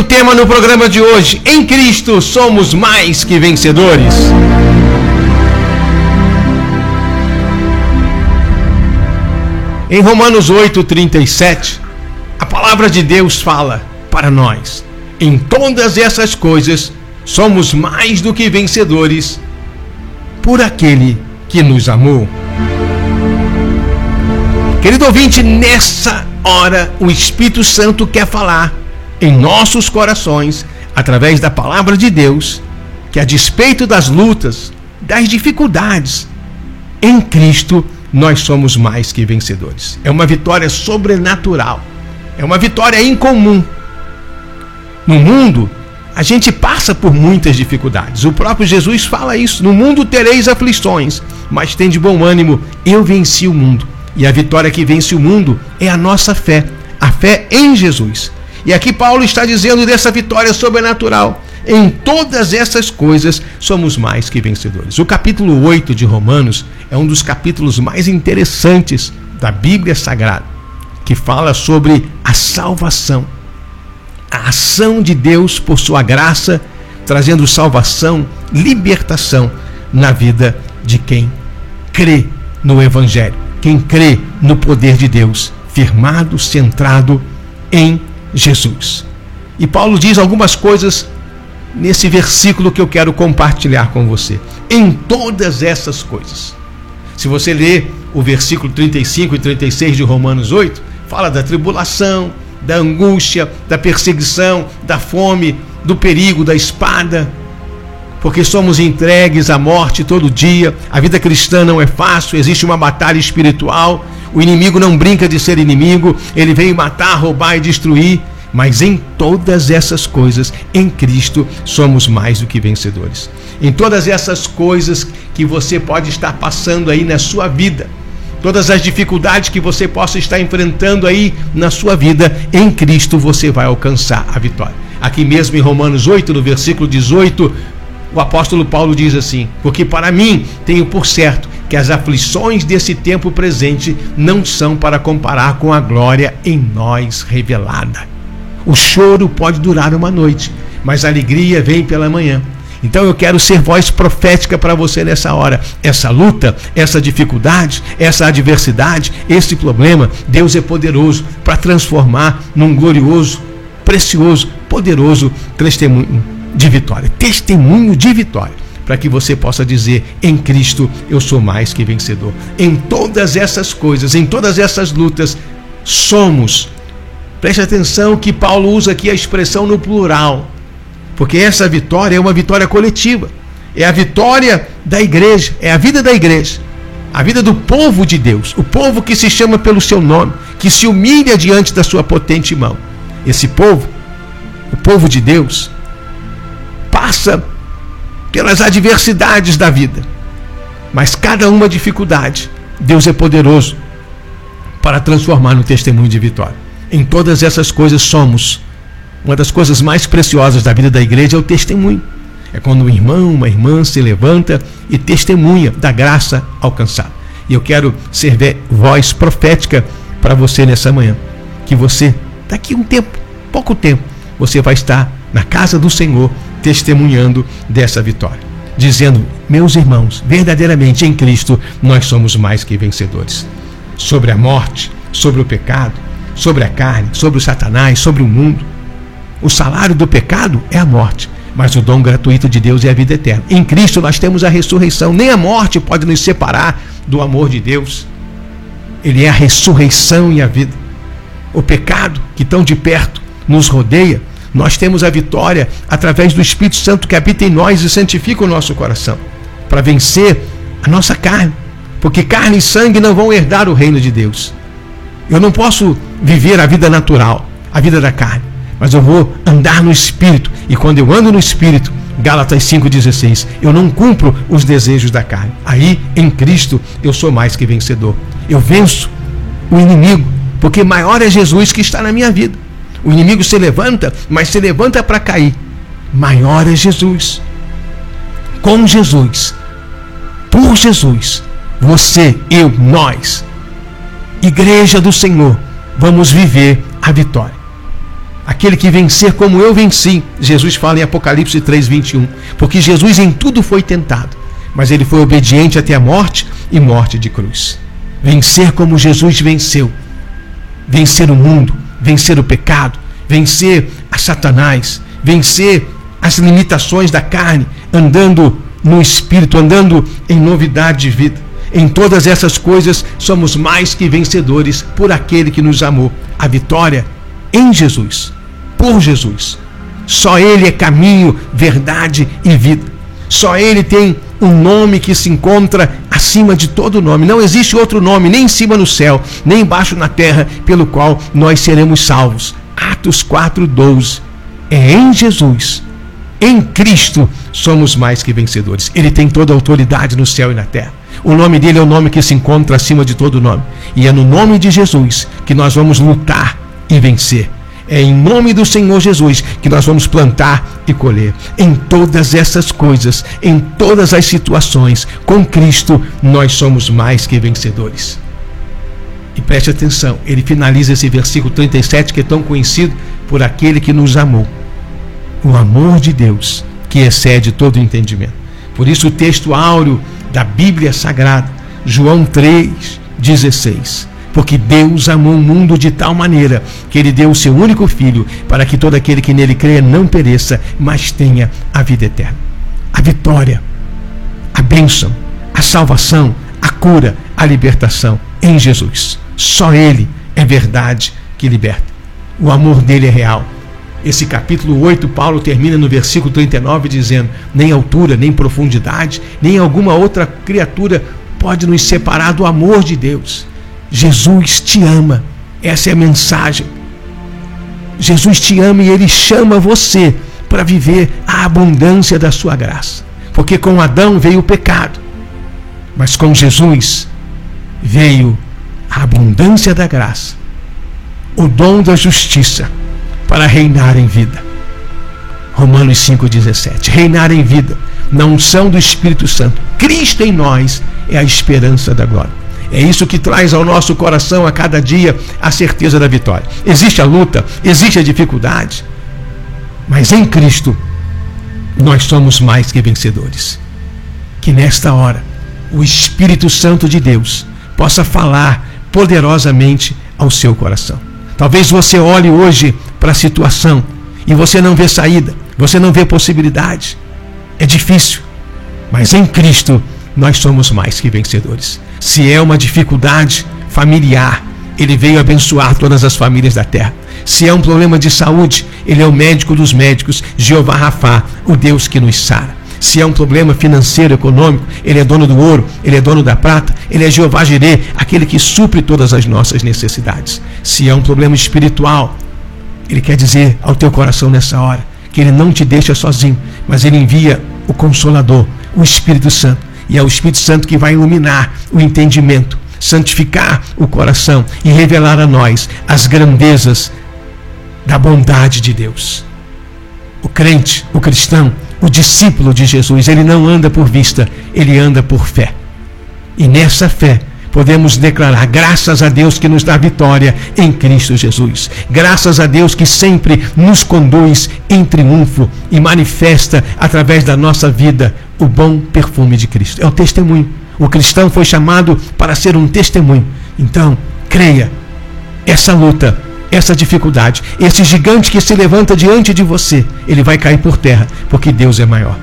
o tema no programa de hoje: Em Cristo somos mais que vencedores. Em Romanos 8:37, a palavra de Deus fala para nós: Em todas essas coisas somos mais do que vencedores por aquele que nos amou. Querido ouvinte, nessa hora o Espírito Santo quer falar em nossos corações, através da palavra de Deus, que a despeito das lutas, das dificuldades, em Cristo nós somos mais que vencedores. É uma vitória sobrenatural. É uma vitória incomum. No mundo, a gente passa por muitas dificuldades. O próprio Jesus fala isso: No mundo tereis aflições, mas tem de bom ânimo, eu venci o mundo. E a vitória que vence o mundo é a nossa fé, a fé em Jesus. E aqui Paulo está dizendo dessa vitória sobrenatural. Em todas essas coisas somos mais que vencedores. O capítulo 8 de Romanos é um dos capítulos mais interessantes da Bíblia Sagrada, que fala sobre a salvação, a ação de Deus por sua graça, trazendo salvação, libertação na vida de quem crê no Evangelho, quem crê no poder de Deus, firmado, centrado em Jesus. E Paulo diz algumas coisas nesse versículo que eu quero compartilhar com você. Em todas essas coisas. Se você ler o versículo 35 e 36 de Romanos 8, fala da tribulação, da angústia, da perseguição, da fome, do perigo, da espada, porque somos entregues à morte todo dia. A vida cristã não é fácil, existe uma batalha espiritual. O inimigo não brinca de ser inimigo, ele vem matar, roubar e destruir. Mas em todas essas coisas, em Cristo, somos mais do que vencedores. Em todas essas coisas que você pode estar passando aí na sua vida, todas as dificuldades que você possa estar enfrentando aí na sua vida, em Cristo você vai alcançar a vitória. Aqui mesmo em Romanos 8, no versículo 18, o apóstolo Paulo diz assim: Porque para mim tenho por certo que as aflições desse tempo presente não são para comparar com a glória em nós revelada. O choro pode durar uma noite, mas a alegria vem pela manhã. Então eu quero ser voz profética para você nessa hora. Essa luta, essa dificuldade, essa adversidade, esse problema, Deus é poderoso para transformar num glorioso, precioso, poderoso testemunho de vitória. Testemunho de vitória. Para que você possa dizer: em Cristo eu sou mais que vencedor. Em todas essas coisas, em todas essas lutas, somos. Preste atenção que Paulo usa aqui a expressão no plural, porque essa vitória é uma vitória coletiva. É a vitória da igreja, é a vida da igreja, a vida do povo de Deus, o povo que se chama pelo seu nome, que se humilha diante da sua potente mão. Esse povo, o povo de Deus, passa pelas adversidades da vida. Mas cada uma dificuldade, Deus é poderoso para transformar no testemunho de vitória. Em todas essas coisas somos. Uma das coisas mais preciosas da vida da igreja é o testemunho. É quando um irmão, uma irmã se levanta e testemunha da graça alcançada. E eu quero ser voz profética para você nessa manhã. Que você, daqui um tempo, pouco tempo, você vai estar na casa do Senhor testemunhando dessa vitória, dizendo: Meus irmãos, verdadeiramente em Cristo nós somos mais que vencedores. Sobre a morte, sobre o pecado, sobre a carne, sobre o Satanás, sobre o mundo. O salário do pecado é a morte, mas o dom gratuito de Deus é a vida eterna. Em Cristo nós temos a ressurreição, nem a morte pode nos separar do amor de Deus. Ele é a ressurreição e a vida. O pecado que tão de perto nos rodeia nós temos a vitória através do Espírito Santo que habita em nós e santifica o nosso coração, para vencer a nossa carne, porque carne e sangue não vão herdar o reino de Deus. Eu não posso viver a vida natural, a vida da carne, mas eu vou andar no Espírito, e quando eu ando no Espírito, Gálatas 5,16, eu não cumpro os desejos da carne. Aí, em Cristo, eu sou mais que vencedor. Eu venço o inimigo, porque maior é Jesus que está na minha vida. O inimigo se levanta, mas se levanta para cair. Maior é Jesus. Com Jesus, por Jesus, você, eu, nós, Igreja do Senhor, vamos viver a vitória. aquele que vencer como eu venci. Jesus fala em Apocalipse 3:21, porque Jesus em tudo foi tentado, mas ele foi obediente até a morte e morte de cruz. Vencer como Jesus venceu. Vencer o mundo, vencer o pecado, vencer a Satanás, vencer as limitações da carne, andando no espírito, andando em novidade de vida. Em todas essas coisas somos mais que vencedores por aquele que nos amou. A vitória em Jesus, por Jesus. Só Ele é caminho, verdade e vida. Só Ele tem um nome que se encontra acima de todo nome. Não existe outro nome, nem em cima no céu, nem embaixo na terra, pelo qual nós seremos salvos. Atos 4:12. É em Jesus, em Cristo, somos mais que vencedores. Ele tem toda a autoridade no céu e na terra. O nome dele é o nome que se encontra acima de todo nome. E é no nome de Jesus que nós vamos lutar e vencer. É em nome do Senhor Jesus que nós vamos plantar e colher. Em todas essas coisas, em todas as situações, com Cristo, nós somos mais que vencedores. E preste atenção, ele finaliza esse versículo 37 que é tão conhecido por aquele que nos amou. O amor de Deus que excede todo entendimento. Por isso, o texto áureo da Bíblia Sagrada, João 3,16 porque Deus amou o mundo de tal maneira que ele deu o seu único filho para que todo aquele que nele creia não pereça, mas tenha a vida eterna. A vitória, a bênção, a salvação, a cura, a libertação em Jesus. Só ele é verdade que liberta. O amor dele é real. Esse capítulo 8, Paulo termina no versículo 39 dizendo: Nem altura, nem profundidade, nem alguma outra criatura pode nos separar do amor de Deus. Jesus te ama. Essa é a mensagem. Jesus te ama e ele chama você para viver a abundância da sua graça. Porque com Adão veio o pecado, mas com Jesus veio a abundância da graça, o dom da justiça para reinar em vida. Romanos 5,17. Reinar em vida, na unção do Espírito Santo. Cristo em nós é a esperança da glória. É isso que traz ao nosso coração a cada dia a certeza da vitória. Existe a luta, existe a dificuldade, mas em Cristo nós somos mais que vencedores. Que nesta hora o Espírito Santo de Deus possa falar poderosamente ao seu coração. Talvez você olhe hoje para a situação e você não vê saída, você não vê possibilidade. É difícil, mas em Cristo nós somos mais que vencedores. Se é uma dificuldade familiar, ele veio abençoar todas as famílias da terra. Se é um problema de saúde, ele é o médico dos médicos, Jeová Rafá, o Deus que nos sara. Se é um problema financeiro, econômico, ele é dono do ouro, ele é dono da prata, ele é Jeová Jirê, aquele que supre todas as nossas necessidades. Se é um problema espiritual, ele quer dizer ao teu coração nessa hora que ele não te deixa sozinho, mas ele envia o consolador, o Espírito Santo e é o Espírito Santo que vai iluminar o entendimento, santificar o coração e revelar a nós as grandezas da bondade de Deus. O crente, o cristão, o discípulo de Jesus, ele não anda por vista, ele anda por fé. E nessa fé, podemos declarar graças a Deus que nos dá vitória em Cristo Jesus. Graças a Deus que sempre nos conduz em triunfo e manifesta através da nossa vida o bom perfume de Cristo. É o testemunho. O cristão foi chamado para ser um testemunho. Então, creia. Essa luta, essa dificuldade, esse gigante que se levanta diante de você, ele vai cair por terra, porque Deus é maior.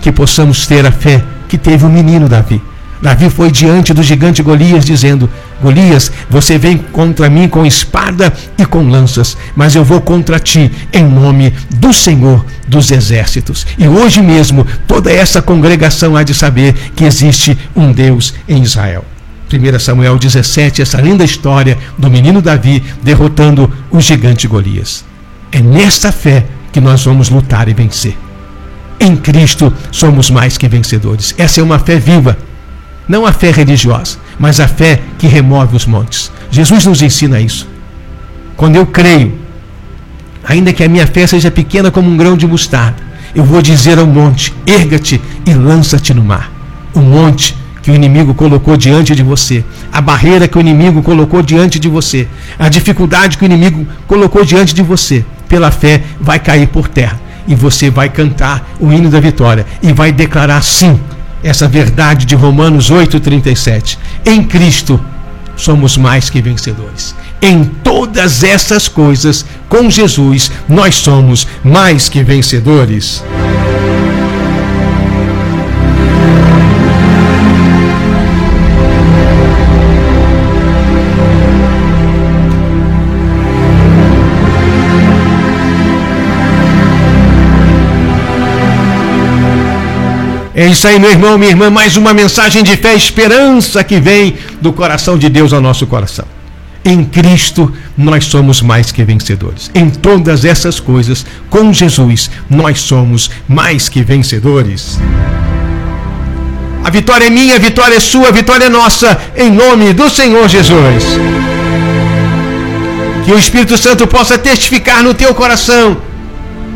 Que possamos ter a fé que teve o menino Davi Davi foi diante do gigante Golias, dizendo: Golias, você vem contra mim com espada e com lanças, mas eu vou contra ti em nome do Senhor dos Exércitos. E hoje mesmo, toda essa congregação há de saber que existe um Deus em Israel. 1 Samuel 17, essa linda história do menino Davi derrotando o gigante Golias. É nesta fé que nós vamos lutar e vencer. Em Cristo somos mais que vencedores. Essa é uma fé viva não a fé religiosa, mas a fé que remove os montes. Jesus nos ensina isso. Quando eu creio, ainda que a minha fé seja pequena como um grão de mostarda, eu vou dizer ao monte: erga-te e lança-te no mar. O monte que o inimigo colocou diante de você, a barreira que o inimigo colocou diante de você, a dificuldade que o inimigo colocou diante de você, pela fé vai cair por terra. E você vai cantar o hino da vitória e vai declarar sim essa verdade de Romanos 8,37. Em Cristo somos mais que vencedores. Em todas essas coisas, com Jesus, nós somos mais que vencedores. É isso aí, meu irmão, minha irmã, mais uma mensagem de fé esperança que vem do coração de Deus ao nosso coração. Em Cristo nós somos mais que vencedores. Em todas essas coisas, com Jesus, nós somos mais que vencedores. A vitória é minha, a vitória é sua, a vitória é nossa, em nome do Senhor Jesus. Que o Espírito Santo possa testificar no teu coração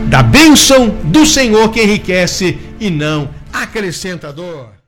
da bênção do Senhor que enriquece e não acrescentador.